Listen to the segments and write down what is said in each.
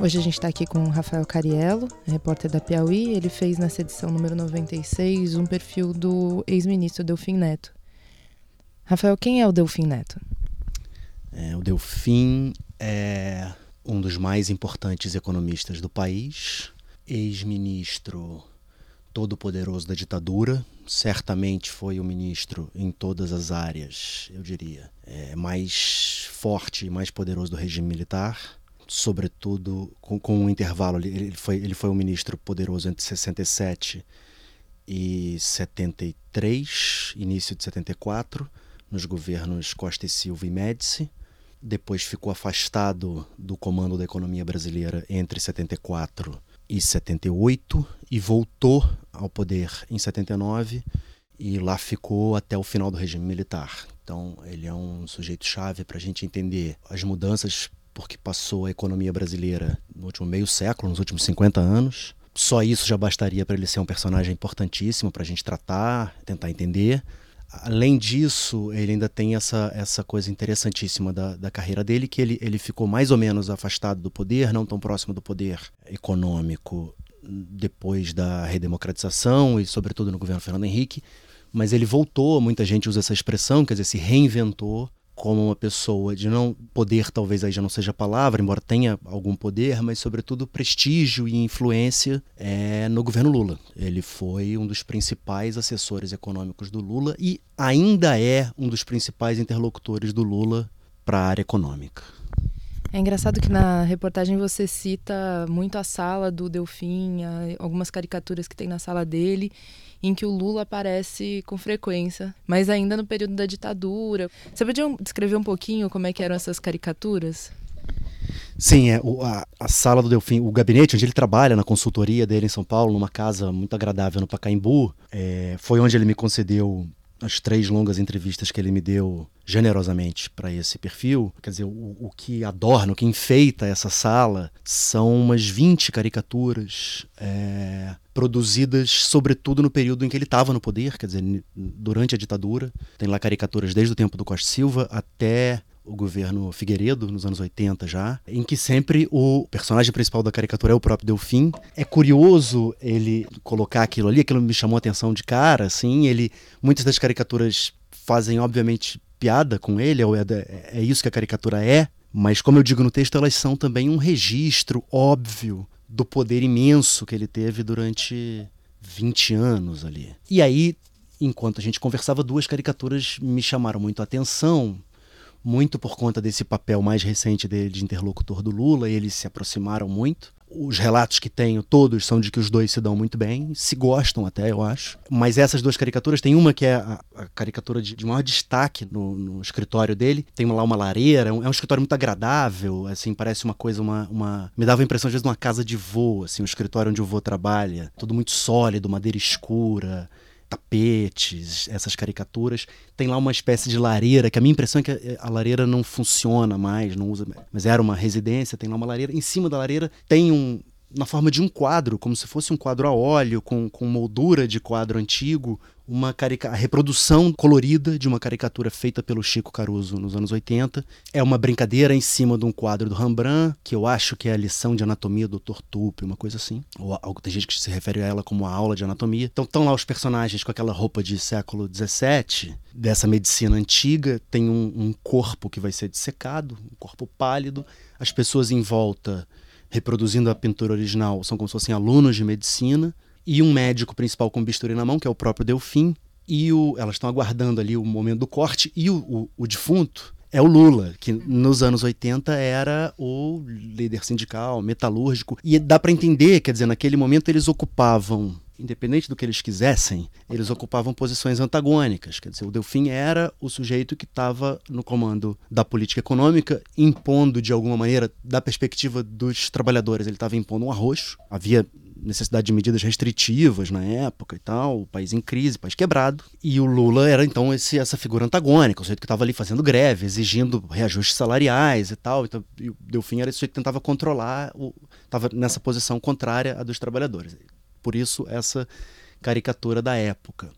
Hoje a gente está aqui com o Rafael Cariello, repórter da Piauí. Ele fez nessa edição número 96 um perfil do ex-ministro Delfim Neto. Rafael, quem é o Delfim Neto? É, o Delfim é um dos mais importantes economistas do país, ex-ministro todo-poderoso da ditadura, certamente foi o ministro em todas as áreas, eu diria, é, mais forte e mais poderoso do regime militar, sobretudo com, com um intervalo. Ele foi, ele foi um ministro poderoso entre 67 e 73, início de 74, nos governos Costa e Silva e Médici. Depois ficou afastado do comando da economia brasileira entre 74 e 78 e voltou ao poder em 79 e lá ficou até o final do regime militar. Então ele é um sujeito chave para a gente entender as mudanças porque passou a economia brasileira no último meio século, nos últimos 50 anos. Só isso já bastaria para ele ser um personagem importantíssimo para a gente tratar, tentar entender. Além disso, ele ainda tem essa, essa coisa interessantíssima da, da carreira dele, que ele, ele ficou mais ou menos afastado do poder, não tão próximo do poder econômico depois da redemocratização e, sobretudo, no governo Fernando Henrique, mas ele voltou, muita gente usa essa expressão, quer dizer, se reinventou como uma pessoa de não poder, talvez aí já não seja a palavra, embora tenha algum poder, mas sobretudo prestígio e influência é, no governo Lula. Ele foi um dos principais assessores econômicos do Lula e ainda é um dos principais interlocutores do Lula para a área econômica. É engraçado que na reportagem você cita muito a sala do Delfim, algumas caricaturas que tem na sala dele, em que o Lula aparece com frequência, mas ainda no período da ditadura. Você podia descrever um pouquinho como é que eram essas caricaturas? Sim, é o, a, a, sala do Delfim, o gabinete onde ele trabalha, na consultoria dele em São Paulo, numa casa muito agradável no Pacaembu, é, foi onde ele me concedeu as três longas entrevistas que ele me deu generosamente para esse perfil. Quer dizer, o, o, que adorna, o que enfeita essa sala são umas 20 caricaturas é, produzidas, sobretudo no período em que ele estava no poder, quer dizer, durante a ditadura. Tem lá caricaturas desde o tempo do Costa Silva até o governo Figueiredo, nos anos 80 já, em que sempre o personagem principal da caricatura é o próprio Delfim. É curioso ele colocar aquilo ali, aquilo me chamou a atenção de cara, assim, ele muitas das caricaturas fazem obviamente piada com ele, é, é isso que a caricatura é, mas como eu digo no texto, elas são também um registro óbvio do poder imenso que ele teve durante 20 anos ali. E aí, enquanto a gente conversava, duas caricaturas me chamaram muito a atenção muito por conta desse papel mais recente dele de interlocutor do Lula, eles se aproximaram muito. Os relatos que tenho, todos, são de que os dois se dão muito bem, se gostam até, eu acho. Mas essas duas caricaturas, tem uma que é a, a caricatura de, de, maior destaque no, no, escritório dele. Tem lá uma lareira, um, é um, escritório muito agradável, assim, parece uma coisa, uma, uma... Me dava a impressão, às vezes, de uma casa de vô, assim, um escritório onde o vô trabalha. Tudo muito sólido, madeira escura tapetes, essas caricaturas. Tem lá uma espécie de lareira, que a minha impressão é que a lareira não funciona mais, não usa, mas era uma residência, tem lá uma lareira. Em cima da lareira tem um na forma de um quadro, como se fosse um quadro a óleo, com, com moldura de quadro antigo, uma carica a reprodução colorida de uma caricatura feita pelo Chico Caruso nos anos 80. É uma brincadeira em cima de um quadro do Rembrandt, que eu acho que é a lição de anatomia do Dr. Tupi, uma coisa assim. Ou algo tem gente que se refere a ela como a aula de anatomia. Então estão lá os personagens com aquela roupa de século XVII, dessa medicina antiga. Tem um, um corpo que vai ser dissecado, um corpo pálido. As pessoas em volta reproduzindo a pintura original. São como se fossem alunos de medicina e um médico principal com bisturi na mão, que é o próprio Delfim, e o, elas estão aguardando ali o momento do corte, e o, o, o defunto é o Lula, que nos anos 80 era o líder sindical, metalúrgico, e dá para entender, quer dizer, naquele momento eles ocupavam independente do que eles quisessem, eles ocupavam posições antagônicas. Quer dizer, o Delfim era o sujeito que estava no comando da política econômica, impondo de alguma maneira, da perspectiva dos trabalhadores, ele estava impondo um arroxo. Havia necessidade de medidas restritivas na época e tal, o país em crise, país quebrado. E o Lula era então esse, essa figura antagônica, o sujeito que estava ali fazendo greve, exigindo reajustes salariais e tal. Então, e o Delfim era esse sujeito que tentava controlar, estava nessa posição contrária à dos trabalhadores. Por isso, essa caricatura da época.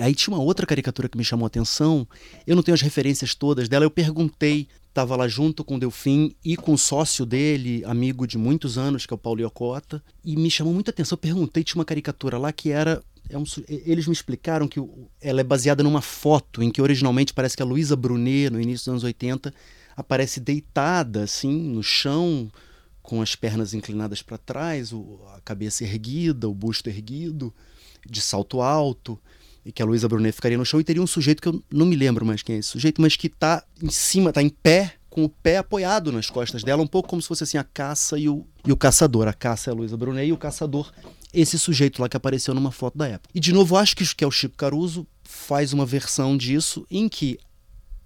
Aí tinha uma outra caricatura que me chamou a atenção. Eu não tenho as referências todas dela. Eu perguntei estava lá junto com o Delfim e com o sócio dele, amigo de muitos anos, que é o Paulo Iocota, e me chamou muita atenção. Eu perguntei, tinha uma caricatura lá que era. É um, eles me explicaram que ela é baseada numa foto em que originalmente parece que a Luísa Brunet, no início dos anos 80, aparece deitada assim no chão, com as pernas inclinadas para trás, a cabeça erguida, o busto erguido, de salto alto e que a Luísa Brunet ficaria no chão e teria um sujeito que eu não me lembro mais quem é esse sujeito, mas que está em cima, está em pé, com o pé apoiado nas costas dela, um pouco como se fosse assim a caça e o, e o caçador. A caça é a Luísa Brunet e o caçador, esse sujeito lá que apareceu numa foto da época. E de novo, acho que, que é o Chico Caruso faz uma versão disso em que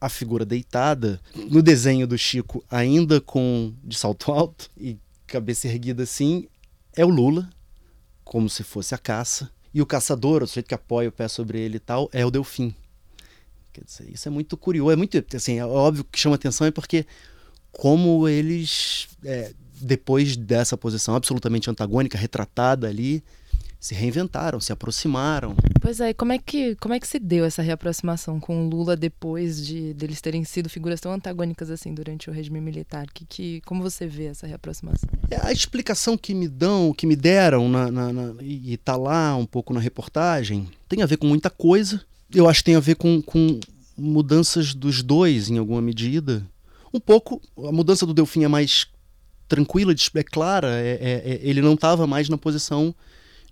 a figura deitada no desenho do Chico, ainda com de salto alto e cabeça erguida assim, é o Lula, como se fosse a caça e o caçador, o sujeito que apoia o pé sobre ele e tal, é o delfim. Quer dizer, isso é muito curioso. É muito, assim, é óbvio que chama atenção é porque como eles, é, depois dessa posição absolutamente antagônica, retratada ali, se reinventaram, se aproximaram. Pois é, como é que como é que se deu essa reaproximação com o Lula depois de deles terem sido figuras tão antagônicas assim durante o regime militar? Que, que como você vê essa reaproximação? É, a explicação que me dão, que me deram na, na, na, e está lá um pouco na reportagem, tem a ver com muita coisa. Eu acho que tem a ver com, com mudanças dos dois em alguma medida. Um pouco a mudança do Delfim é mais tranquila, é clara. É, é, é ele não estava mais na posição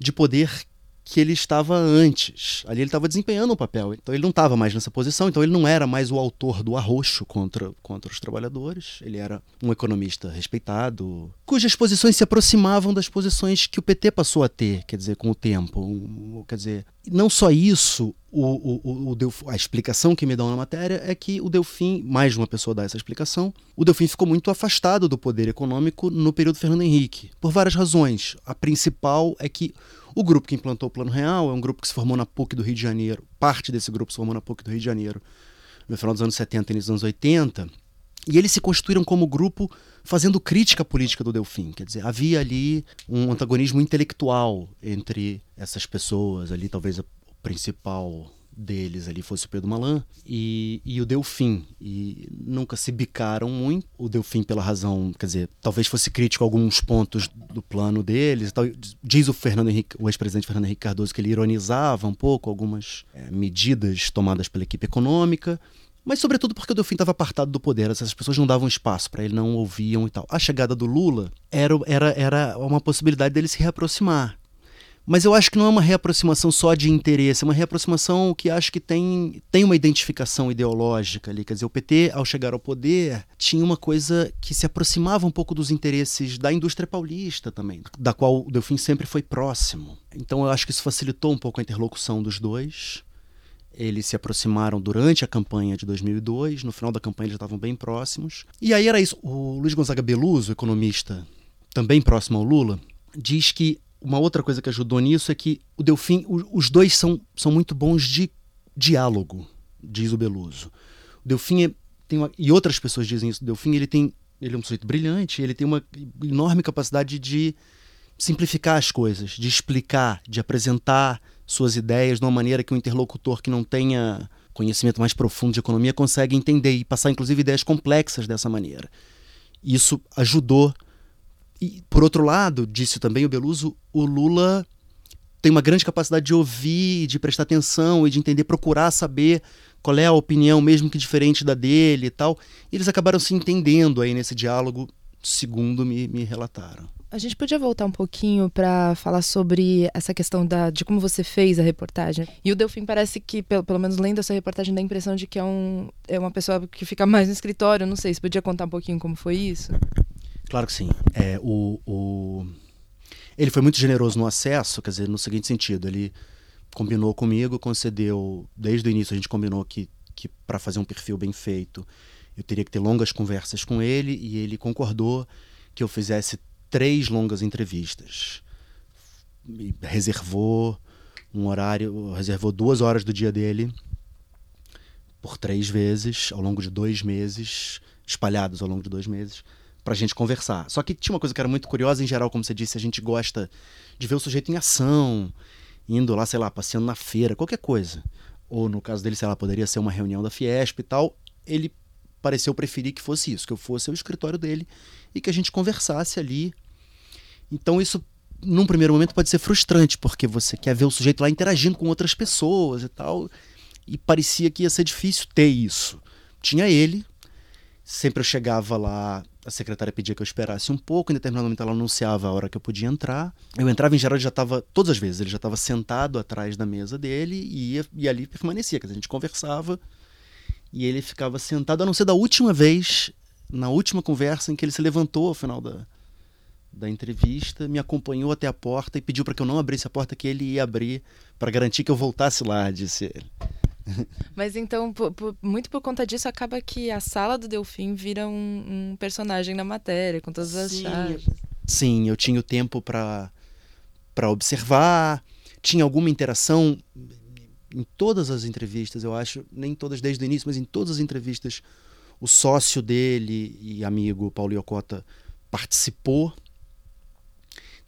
de poder que ele estava antes. Ali ele estava desempenhando um papel. Então ele não estava mais nessa posição, então ele não era mais o autor do arroxo contra, contra os trabalhadores. Ele era um economista respeitado, cujas posições se aproximavam das posições que o PT passou a ter, quer dizer, com o tempo. Quer dizer, não só isso, o, o, o, a explicação que me dão na matéria é que o Delfim, mais uma pessoa dá essa explicação, o Delfim ficou muito afastado do poder econômico no período Fernando Henrique, por várias razões. A principal é que o grupo que implantou o Plano Real é um grupo que se formou na PUC do Rio de Janeiro. Parte desse grupo se formou na PUC do Rio de Janeiro no final dos anos 70 e dos anos 80. E eles se constituíram como grupo fazendo crítica política do Delfim. Quer dizer, havia ali um antagonismo intelectual entre essas pessoas, ali talvez o principal deles ali fosse o Pedro Malan e, e o Delfim. E nunca se bicaram muito. O Delfim, pela razão, quer dizer, talvez fosse crítico a alguns pontos do plano deles. Diz o Fernando Henrique, o ex-presidente Fernando Henrique Cardoso que ele ironizava um pouco algumas é, medidas tomadas pela equipe econômica. Mas, sobretudo, porque o Delfim estava apartado do poder, essas pessoas não davam espaço para ele, não ouviam e tal. A chegada do Lula era, era, era uma possibilidade dele se reaproximar. Mas eu acho que não é uma reaproximação só de interesse, é uma reaproximação que acho que tem, tem uma identificação ideológica ali. Quer dizer, o PT, ao chegar ao poder, tinha uma coisa que se aproximava um pouco dos interesses da indústria paulista também, da qual o Delfim sempre foi próximo. Então eu acho que isso facilitou um pouco a interlocução dos dois. Eles se aproximaram durante a campanha de 2002, no final da campanha eles estavam bem próximos. E aí era isso. O Luiz Gonzaga Beluso, economista também próximo ao Lula, diz que uma outra coisa que ajudou nisso é que o Delfim, os dois são, são muito bons de diálogo, diz o Beluso. O Delfim é, tem uma, e outras pessoas dizem isso. O Delfim ele tem, ele é um sujeito brilhante, ele tem uma enorme capacidade de simplificar as coisas, de explicar, de apresentar suas ideias de uma maneira que o um interlocutor que não tenha conhecimento mais profundo de economia consegue entender e passar inclusive ideias complexas dessa maneira. Isso ajudou e, por outro lado, disse também o Beluso, o Lula tem uma grande capacidade de ouvir, de prestar atenção e de entender, procurar saber qual é a opinião, mesmo que diferente da dele e tal. E eles acabaram se entendendo aí nesse diálogo, segundo me, me relataram. A gente podia voltar um pouquinho para falar sobre essa questão da, de como você fez a reportagem. E o Delfim parece que, pelo, pelo menos lendo essa reportagem, dá a impressão de que é, um, é uma pessoa que fica mais no escritório. Não sei, você podia contar um pouquinho como foi isso? Claro que sim. É, o, o... Ele foi muito generoso no acesso, quer dizer, no seguinte sentido, ele combinou comigo, concedeu, desde o início a gente combinou que, que para fazer um perfil bem feito, eu teria que ter longas conversas com ele e ele concordou que eu fizesse três longas entrevistas. E reservou um horário, reservou duas horas do dia dele por três vezes, ao longo de dois meses, espalhados ao longo de dois meses, pra gente conversar. Só que tinha uma coisa que era muito curiosa, em geral, como você disse, a gente gosta de ver o sujeito em ação, indo lá, sei lá, passeando na feira, qualquer coisa. Ou no caso dele, sei lá, poderia ser uma reunião da Fiesp e tal. Ele pareceu preferir que fosse isso, que eu fosse ao escritório dele e que a gente conversasse ali. Então isso num primeiro momento pode ser frustrante, porque você quer ver o sujeito lá interagindo com outras pessoas e tal, e parecia que ia ser difícil ter isso. Tinha ele, sempre eu chegava lá, a secretária pedia que eu esperasse um pouco, em determinado momento ela anunciava a hora que eu podia entrar. Eu entrava em geral, ele já estava, todas as vezes, ele já estava sentado atrás da mesa dele e, ia, e ali permanecia, quer dizer, a gente conversava e ele ficava sentado, a não ser da última vez, na última conversa em que ele se levantou ao final da, da entrevista, me acompanhou até a porta e pediu para que eu não abrisse a porta, que ele ia abrir para garantir que eu voltasse lá, disse ele. Mas então, por, por, muito por conta disso, acaba que a sala do Delfim vira um, um personagem na matéria, com todas as sim, chaves. Sim, eu tinha o tempo para observar, tinha alguma interação em todas as entrevistas, eu acho, nem todas desde o início, mas em todas as entrevistas, o sócio dele e amigo Paulo Iocota participou.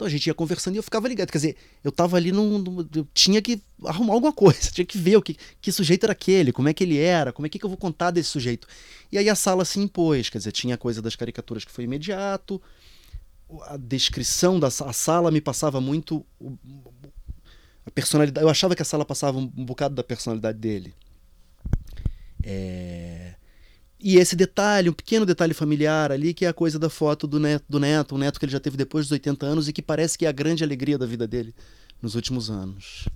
Então a gente ia conversando e eu ficava ligado. Quer dizer, eu estava ali num, Eu tinha que arrumar alguma coisa, tinha que ver o que, que sujeito era aquele, como é que ele era, como é que, que eu vou contar desse sujeito. E aí a sala se impôs, quer dizer, tinha a coisa das caricaturas que foi imediato, a descrição da a sala me passava muito a personalidade. Eu achava que a sala passava um, um bocado da personalidade dele. É... E esse detalhe, um pequeno detalhe familiar ali, que é a coisa da foto do neto, do neto, um neto que ele já teve depois dos 80 anos e que parece que é a grande alegria da vida dele nos últimos anos.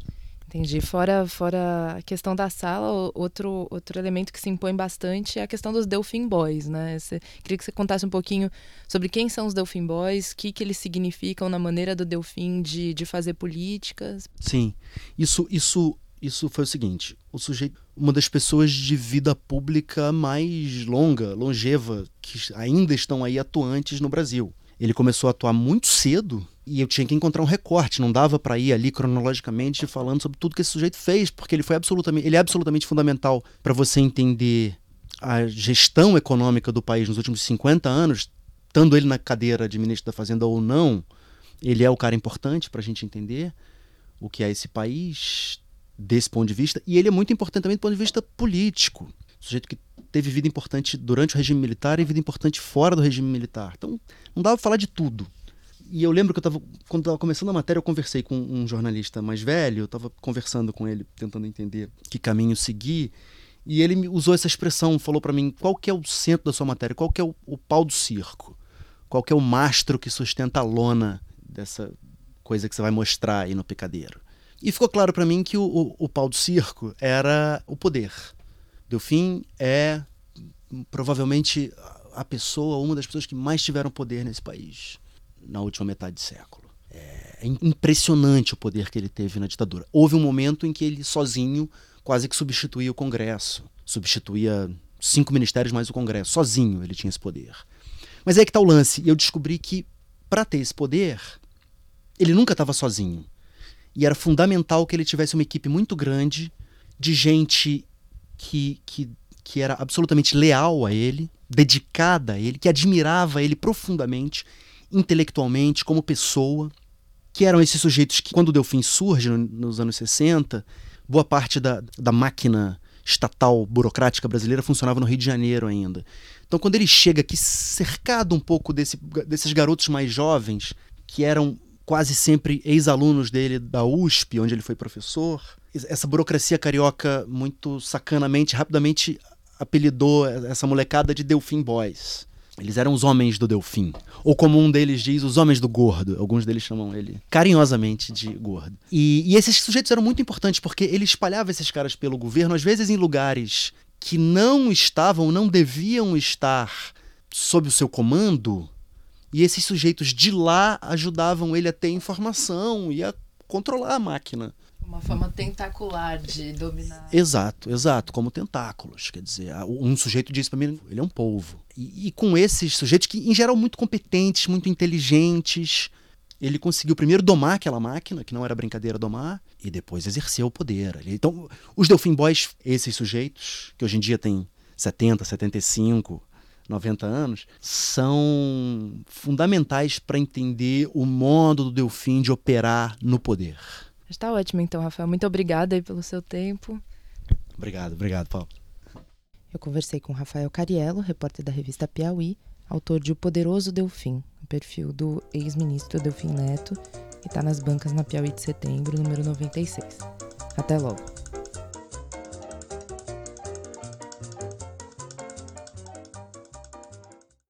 Entendi. Fora, fora a questão da sala, outro, outro elemento que se impõe bastante é a questão dos Delfim Boys, né? Você, queria que você contasse um pouquinho sobre quem são os Delfim Boys, o que, que eles significam na maneira do Delfim de, de fazer políticas. Sim. Isso, isso, isso foi o seguinte: o sujeito, uma das pessoas de vida pública mais longa, longeva, que ainda estão aí atuantes no Brasil. Ele começou a atuar muito cedo, e eu tinha que encontrar um recorte, não dava para ir ali cronologicamente falando sobre tudo que esse sujeito fez, porque ele foi absolutamente, ele é absolutamente fundamental para você entender a gestão econômica do país nos últimos 50 anos, estando ele na cadeira de ministro da Fazenda ou não, ele é o cara importante para a gente entender o que é esse país desse ponto de vista, e ele é muito importante também do ponto de vista político. Sujeito que teve vida importante durante o regime militar e vida importante fora do regime militar. Então, não dava para falar de tudo e eu lembro que eu tava, quando estava começando a matéria, eu conversei com um jornalista mais velho, eu estava conversando com ele, tentando entender que caminho seguir, e ele usou essa expressão, falou para mim, qual que é o centro da sua matéria, qual que é o, o pau do circo, qual que é o mastro que sustenta a lona dessa coisa que você vai mostrar aí no picadeiro. E ficou claro para mim que o, o, o pau do circo era o poder. Delfim é provavelmente a pessoa, uma das pessoas que mais tiveram poder nesse país na última metade de século. É, é impressionante o poder que ele teve na ditadura. Houve um momento em que ele sozinho quase que substituía o Congresso, substituía cinco ministérios mais o Congresso, sozinho ele tinha esse poder. Mas é que está o lance. Eu descobri que para ter esse poder, ele nunca estava sozinho. E era fundamental que ele tivesse uma equipe muito grande de gente que, que, que era absolutamente leal a ele, dedicada a ele, que admirava ele profundamente intelectualmente, como pessoa, que eram esses sujeitos que, quando o Delfim surge nos anos 60, boa parte da, da máquina estatal burocrática brasileira funcionava no Rio de Janeiro ainda. Então, quando ele chega aqui, cercado um pouco desse, desses garotos mais jovens, que eram quase sempre ex-alunos dele da USP, onde ele foi professor, essa burocracia carioca, muito sacanamente, rapidamente apelidou essa molecada de Delfim Boys. Eles eram os homens do Delfim. Ou como um deles diz, os homens do gordo. Alguns deles chamam ele carinhosamente de gordo. E, e esses sujeitos eram muito importantes porque ele espalhava esses caras pelo governo, às vezes em lugares que não estavam, não deviam estar sob o seu comando. E esses sujeitos de lá ajudavam ele a ter informação e a controlar a máquina. Uma forma tentacular de dominar. Exato, exato, como tentáculos. Quer dizer, um sujeito disse para mim, ele é um polvo. E, e, com esses sujeitos que, em geral, muito competentes, muito inteligentes, ele conseguiu primeiro domar aquela máquina, que não era brincadeira domar, e depois exercer o poder. Então, os Delfim Boys, esses sujeitos, que hoje em dia têm 70, 75, 90 anos, são fundamentais para entender o modo do Delfim de operar no poder. Está ótimo, então, Rafael. Muito obrigada aí pelo seu tempo. Obrigado, obrigado, Paulo. Eu conversei com Rafael Cariello, repórter da revista Piauí, autor de O Poderoso Delfim, o perfil do ex-ministro Delfim Neto, que está nas bancas na Piauí de setembro, número 96. Até logo!